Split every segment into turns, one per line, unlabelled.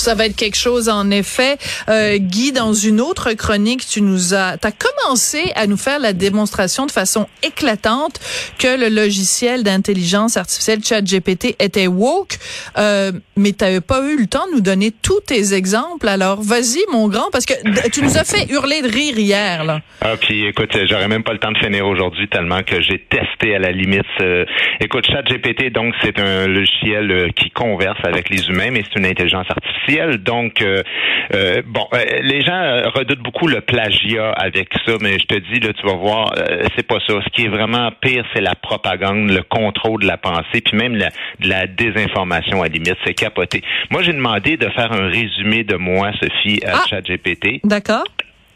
Ça va être quelque chose en effet. Euh, Guy, dans une autre chronique, tu nous as, t'as commencé à nous faire la démonstration de façon éclatante que le logiciel d'intelligence artificielle ChatGPT était woke, euh, mais t'avais pas eu le temps de nous donner tous tes exemples. Alors vas-y, mon grand, parce que tu nous as fait hurler de rire hier là.
Ah puis écoute, j'aurais même pas le temps de finir aujourd'hui tellement que j'ai testé à la limite. Euh, écoute, ChatGPT donc c'est un logiciel euh, qui converse avec les humains, mais c'est une intelligence artificielle donc, euh, euh, bon, euh, les gens redoutent beaucoup le plagiat avec ça, mais je te dis, là, tu vas voir, c'est pas ça. Ce qui est vraiment pire, c'est la propagande, le contrôle de la pensée, puis même la, la désinformation à limite. C'est capoté. Moi, j'ai demandé de faire un résumé de moi, Sophie, à ah, ChatGPT.
D'accord.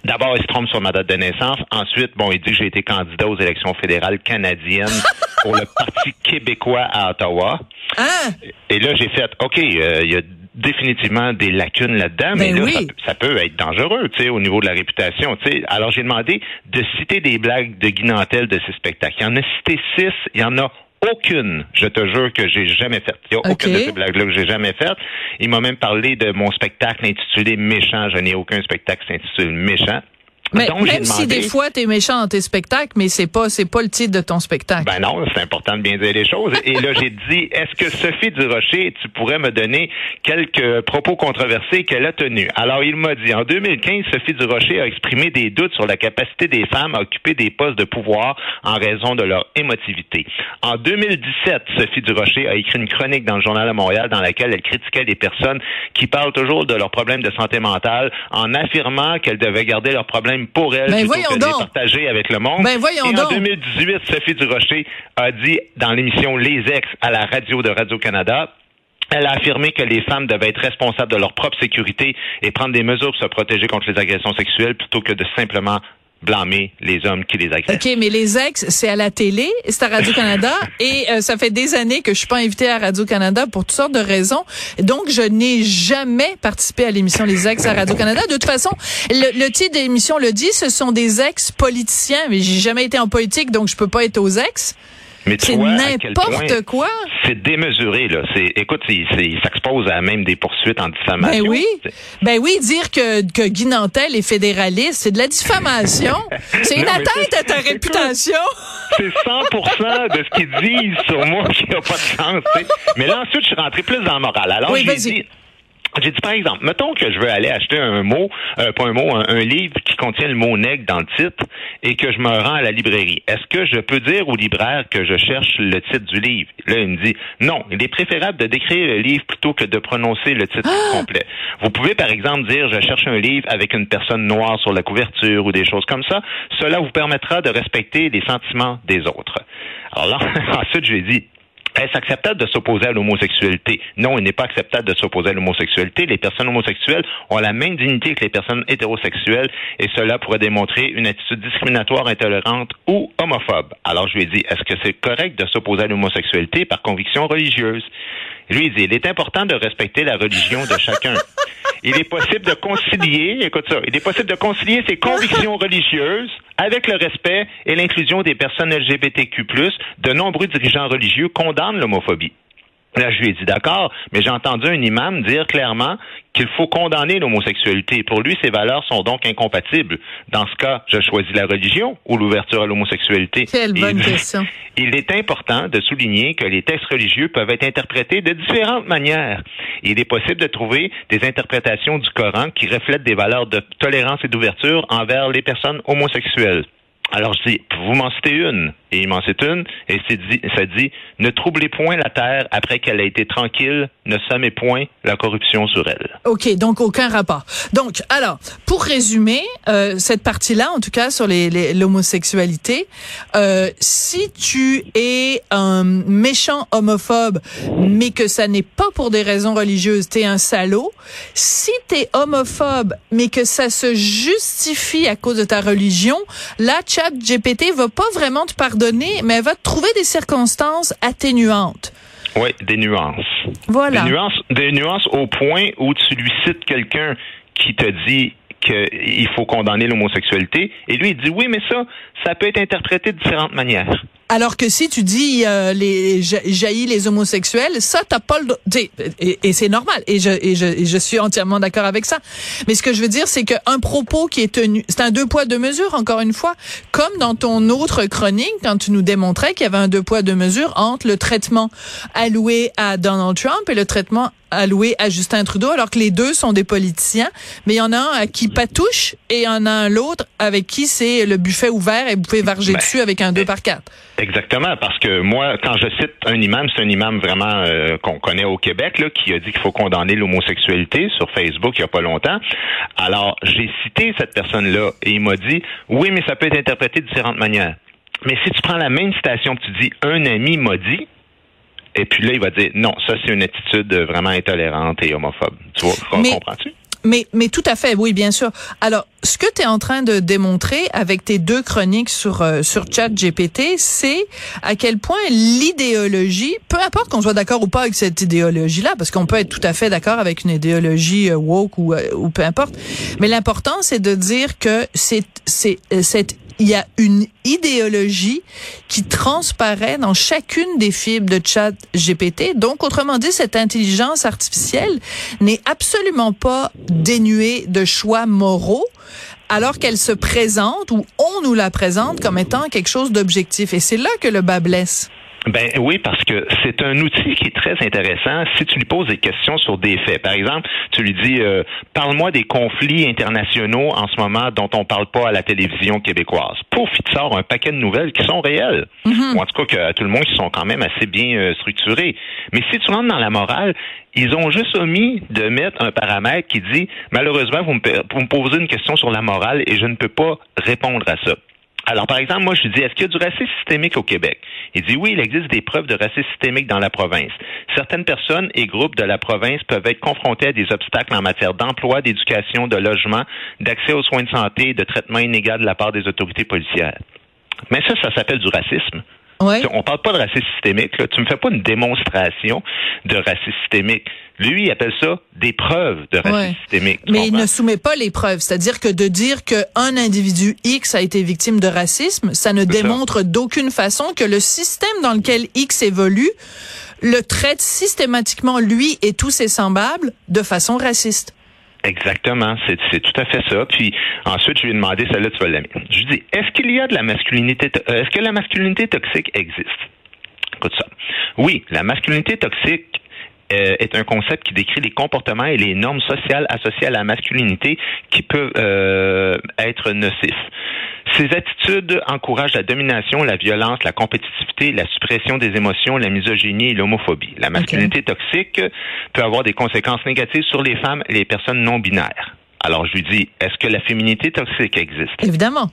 D'abord, il se trompe sur ma date de naissance. Ensuite, bon, il dit que j'ai été candidat aux élections fédérales canadiennes pour le Parti québécois à Ottawa.
Ah.
Et là, j'ai fait, OK, il y a définitivement des lacunes là-dedans, mais,
ben
là, ça, peut être dangereux, tu sais, au niveau de la réputation, tu sais. Alors, j'ai demandé de citer des blagues de Guinantel de ces spectacles. Il y en a cité six, il y en a aucune, je te jure, que j'ai jamais faite. Il n'y a aucune de ces blagues-là que j'ai jamais faites. Il m'a même parlé de mon spectacle intitulé Méchant. Je n'ai aucun spectacle qui s'intitule Méchant.
Mais même si des fois t'es méchant dans tes spectacles, mais c'est pas c'est pas le titre de ton spectacle.
Ben non, c'est important de bien dire les choses. Et là j'ai dit, est-ce que Sophie Durocher, tu pourrais me donner quelques propos controversés qu'elle a tenus? Alors il m'a dit, en 2015, Sophie Durocher a exprimé des doutes sur la capacité des femmes à occuper des postes de pouvoir en raison de leur émotivité. En 2017, Sophie Durocher a écrit une chronique dans le journal de Montréal dans laquelle elle critiquait des personnes qui parlent toujours de leurs problèmes de santé mentale en affirmant qu'elles devaient garder leurs problèmes pour elle
ben
plutôt que de les partager avec le monde.
Ben voyons
Et
en
2018, Sophie Durocher a dit dans l'émission Les Ex à la radio de Radio-Canada elle a affirmé que les femmes devaient être responsables de leur propre sécurité et prendre des mesures pour se protéger contre les agressions sexuelles plutôt que de simplement blâmer les hommes qui les agressent.
OK, mais les ex, c'est à la télé, c'est à Radio-Canada, et euh, ça fait des années que je suis pas invitée à Radio-Canada pour toutes sortes de raisons. Donc, je n'ai jamais participé à l'émission Les ex à Radio-Canada. De toute façon, le, le titre de l'émission le dit, ce sont des ex-politiciens, mais j'ai jamais été en politique, donc je peux pas être aux ex.
Mais
c'est n'importe quoi.
C'est démesuré là. C'est, écoute, il s'expose à même des poursuites en diffamation.
Ben oui. Ben oui, dire que, que Guy Nantel est fédéraliste, c'est de la diffamation. c'est une atteinte à ta réputation.
c'est 100% de ce qu'ils disent sur moi qui n'a pas de sens. Mais là ensuite, je suis rentré plus dans la morale. Alors
oui,
j'ai dit j'ai dit, par exemple, mettons que je veux aller acheter un mot, euh, pas un mot, un, livre qui contient le mot nègre dans le titre et que je me rends à la librairie. Est-ce que je peux dire au libraire que je cherche le titre du livre? Là, il me dit, non, il est préférable de décrire le livre plutôt que de prononcer le titre
Ah!
complet. Vous pouvez, par exemple, dire, je cherche un livre avec une personne noire sur la couverture ou des choses comme ça. Cela vous permettra de respecter les sentiments des autres. Alors là, ensuite, je lui ai dit, est-ce acceptable de s'opposer à l'homosexualité? Non, il n'est pas acceptable de s'opposer à l'homosexualité. Les personnes homosexuelles ont la même dignité que les personnes hétérosexuelles et cela pourrait démontrer une attitude discriminatoire, intolérante ou homophobe. Alors je lui ai dit, est-ce que c'est correct de s'opposer à l'homosexualité par conviction religieuse? Lui, il dit, il est important de respecter la religion de chacun. Il est possible de concilier, écoute ça, il est possible de concilier ses convictions religieuses avec le respect et l'inclusion des personnes LGBTQ+. De nombreux dirigeants religieux condamnent l'homophobie. Là, je lui ai dit d'accord, mais j'ai entendu un imam dire clairement qu'il faut condamner l'homosexualité. Pour lui, ces valeurs sont donc incompatibles. Dans ce cas, je choisis la religion ou l'ouverture à l'homosexualité.
Quelle bonne question.
Il est important de souligner que les textes religieux peuvent être interprétés de différentes manières. Il est possible de trouver des interprétations du Coran qui reflètent des valeurs de tolérance et d'ouverture envers les personnes homosexuelles. Alors je dis, vous m'en citez une. Et il m'en cite une, et dit, ça dit, ne troublez point la terre après qu'elle a été tranquille, ne semez point la corruption sur elle.
OK, donc aucun rapport. Donc, alors, pour résumer euh, cette partie-là, en tout cas sur l'homosexualité, euh, si tu es un méchant homophobe, mais que ça n'est pas pour des raisons religieuses, t'es un salaud. Si t'es homophobe, mais que ça se justifie à cause de ta religion, là, chat GPT va pas vraiment te pardonner, mais elle va trouver des circonstances atténuantes.
Oui, des nuances.
Voilà.
Des nuances, des nuances au point où tu lui cites quelqu'un qui te dit qu'il faut condamner l'homosexualité. Et lui, il dit oui, mais ça, ça peut être interprété de différentes manières.
Alors que si tu dis euh, les jaillit les homosexuels, ça t'as pas le et, et c'est normal et je, et je et je suis entièrement d'accord avec ça. Mais ce que je veux dire c'est qu'un propos qui est tenu, c'est un deux poids deux mesures encore une fois, comme dans ton autre chronique quand tu nous démontrais qu'il y avait un deux poids deux mesures entre le traitement alloué à Donald Trump et le traitement alloué à Justin Trudeau, alors que les deux sont des politiciens, mais il y en a un à qui patouche et il y en a un l'autre avec qui c'est le buffet ouvert et vous pouvez varger ben, dessus avec un deux par quatre.
Exactement, parce que moi, quand je cite un imam, c'est un imam vraiment euh, qu'on connaît au Québec, là, qui a dit qu'il faut condamner l'homosexualité sur Facebook il y a pas longtemps. Alors, j'ai cité cette personne-là et il m'a dit, oui, mais ça peut être interprété de différentes manières. Mais si tu prends la même citation, tu dis, un ami m'a dit, et puis là, il va dire non, ça c'est une attitude vraiment intolérante et homophobe. Tu vois, comprends-tu?
Mais, mais tout à fait, oui, bien sûr. Alors, ce que tu es en train de démontrer avec tes deux chroniques sur euh, sur Chat GPT, c'est à quel point l'idéologie, peu importe qu'on soit d'accord ou pas avec cette idéologie-là, parce qu'on peut être tout à fait d'accord avec une idéologie euh, woke ou, euh, ou peu importe, mais l'important c'est de dire que c'est c'est cette il y a une idéologie qui transparaît dans chacune des fibres de chat GPT. Donc, autrement dit, cette intelligence artificielle n'est absolument pas dénuée de choix moraux alors qu'elle se présente ou on nous la présente comme étant quelque chose d'objectif. Et c'est là que le bas blesse.
Ben oui, parce que c'est un outil qui est très intéressant si tu lui poses des questions sur des faits. Par exemple, tu lui dis euh, parle-moi des conflits internationaux en ce moment dont on parle pas à la télévision québécoise. Pouf, il te sort un paquet de nouvelles qui sont réelles. Mm-hmm. Ou en tout cas que tout le monde qui sont quand même assez bien euh, structurées. Mais si tu rentres dans la morale, ils ont juste omis de mettre un paramètre qui dit malheureusement vous me, vous me posez une question sur la morale et je ne peux pas répondre à ça. Alors, par exemple, moi, je dis, est-ce qu'il y a du racisme systémique au Québec? Il dit, oui, il existe des preuves de racisme systémique dans la province. Certaines personnes et groupes de la province peuvent être confrontés à des obstacles en matière d'emploi, d'éducation, de logement, d'accès aux soins de santé et de traitement inégal de la part des autorités policières. Mais ça, ça s'appelle du racisme.
Ouais.
On parle pas de racisme systémique. Là. Tu me fais pas une démonstration de racisme systémique. Lui, il appelle ça des preuves de racisme systémique.
Mais il ne soumet pas les preuves. C'est-à-dire que de dire qu'un individu X a été victime de racisme, ça ne démontre d'aucune façon que le système dans lequel X évolue le traite systématiquement, lui et tous ses semblables, de façon raciste.
Exactement, c'est tout à fait ça. Puis ensuite, je lui ai demandé, celle-là, tu vas l'aimer. Je lui dis, est-ce qu'il y a de la masculinité, euh, est-ce que la masculinité toxique existe? Écoute ça. Oui, la masculinité toxique euh, est un concept qui décrit les comportements et les normes sociales associées à la masculinité qui peuvent euh, être nocifs. Ces attitudes encouragent la domination, la violence, la compétitivité, la suppression des émotions, la misogynie et l'homophobie. La masculinité toxique peut avoir des conséquences négatives sur les femmes et les personnes non binaires. Alors je lui dis, est-ce que la féminité toxique existe?
Évidemment.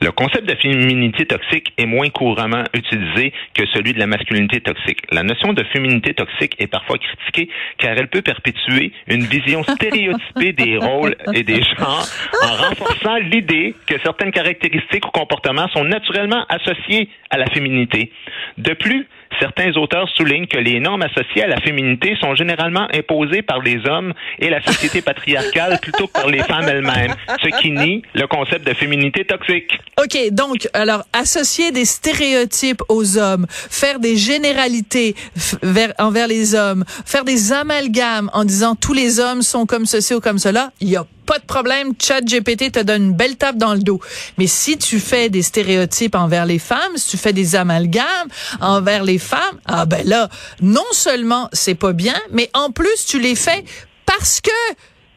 Le concept de féminité toxique est moins couramment utilisé que celui de la masculinité toxique. La notion de féminité toxique est parfois critiquée car elle peut perpétuer une vision stéréotypée des rôles et des genres en renforçant l'idée que certaines caractéristiques ou comportements sont naturellement associés à la féminité. De plus, certains auteurs soulignent que les normes associées à la féminité sont généralement imposées par les hommes et la société patriarcale plutôt que par les femmes elles-mêmes, ce qui nie le concept de féminité toxique.
OK, donc, alors, associer des stéréotypes aux hommes, faire des généralités vers, envers les hommes, faire des amalgames en disant tous les hommes sont comme ceci ou comme cela, il a pas de problème, Chat GPT te donne une belle tape dans le dos. Mais si tu fais des stéréotypes envers les femmes, si tu fais des amalgames envers les femmes, ah ben là, non seulement c'est pas bien, mais en plus tu les fais parce que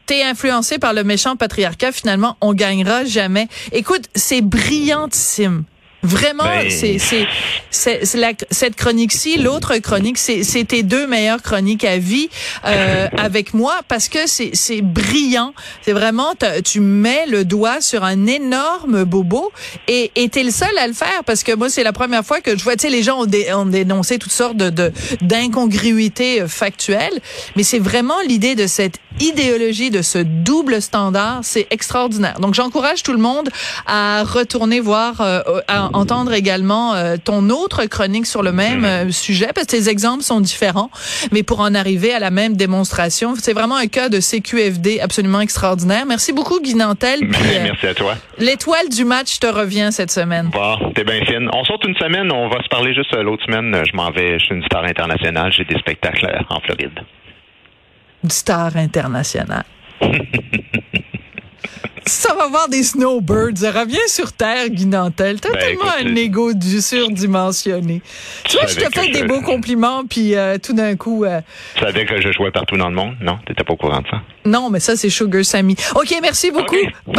t'es influencé par le méchant patriarcat, finalement, on gagnera jamais. Écoute, c'est brillantissime. Vraiment, ben, c'est cette chronique-ci, l'autre chronique, c'est tes deux meilleures chroniques à vie euh, avec moi parce que c'est brillant. C'est vraiment tu mets le doigt sur un énorme bobo et et t'es le seul à le faire parce que moi c'est la première fois que je vois tu sais les gens ont, dénoncé toutes sortes de d'incongruités factuelles, mais c'est vraiment l'idée de cette idéologie de ce double standard, c'est extraordinaire. Donc j'encourage tout le monde à retourner voir, euh, à entendre également euh, ton autre chronique sur le même euh, sujet, parce que tes exemples sont différents, mais pour en arriver à la même démonstration, c'est vraiment un cas de CQFD absolument extraordinaire. Merci beaucoup, Guy Nantel.
Merci à toi.
L'étoile du match te revient cette semaine.
Bon, t'es bien fine. On saute une semaine, on va se parler juste l'autre semaine. Je m'en vais, je suis une star internationale, j'ai des spectacles en Floride.
Une star internationale. Ça va voir des snowbirds. Reviens sur Terre, Guy Nantel. T'as
Ben,
tellement
écoute,
un ego du surdimensionné. Tu vois, je te fais des
je-
beaux compliments, puis euh, tout d'un coup... euh,
Tu savais que je jouais partout dans le monde? Non? T'étais pas au courant de ça?
non, mais ça, c'est Sugar Sammy. OK, merci beaucoup. Bye.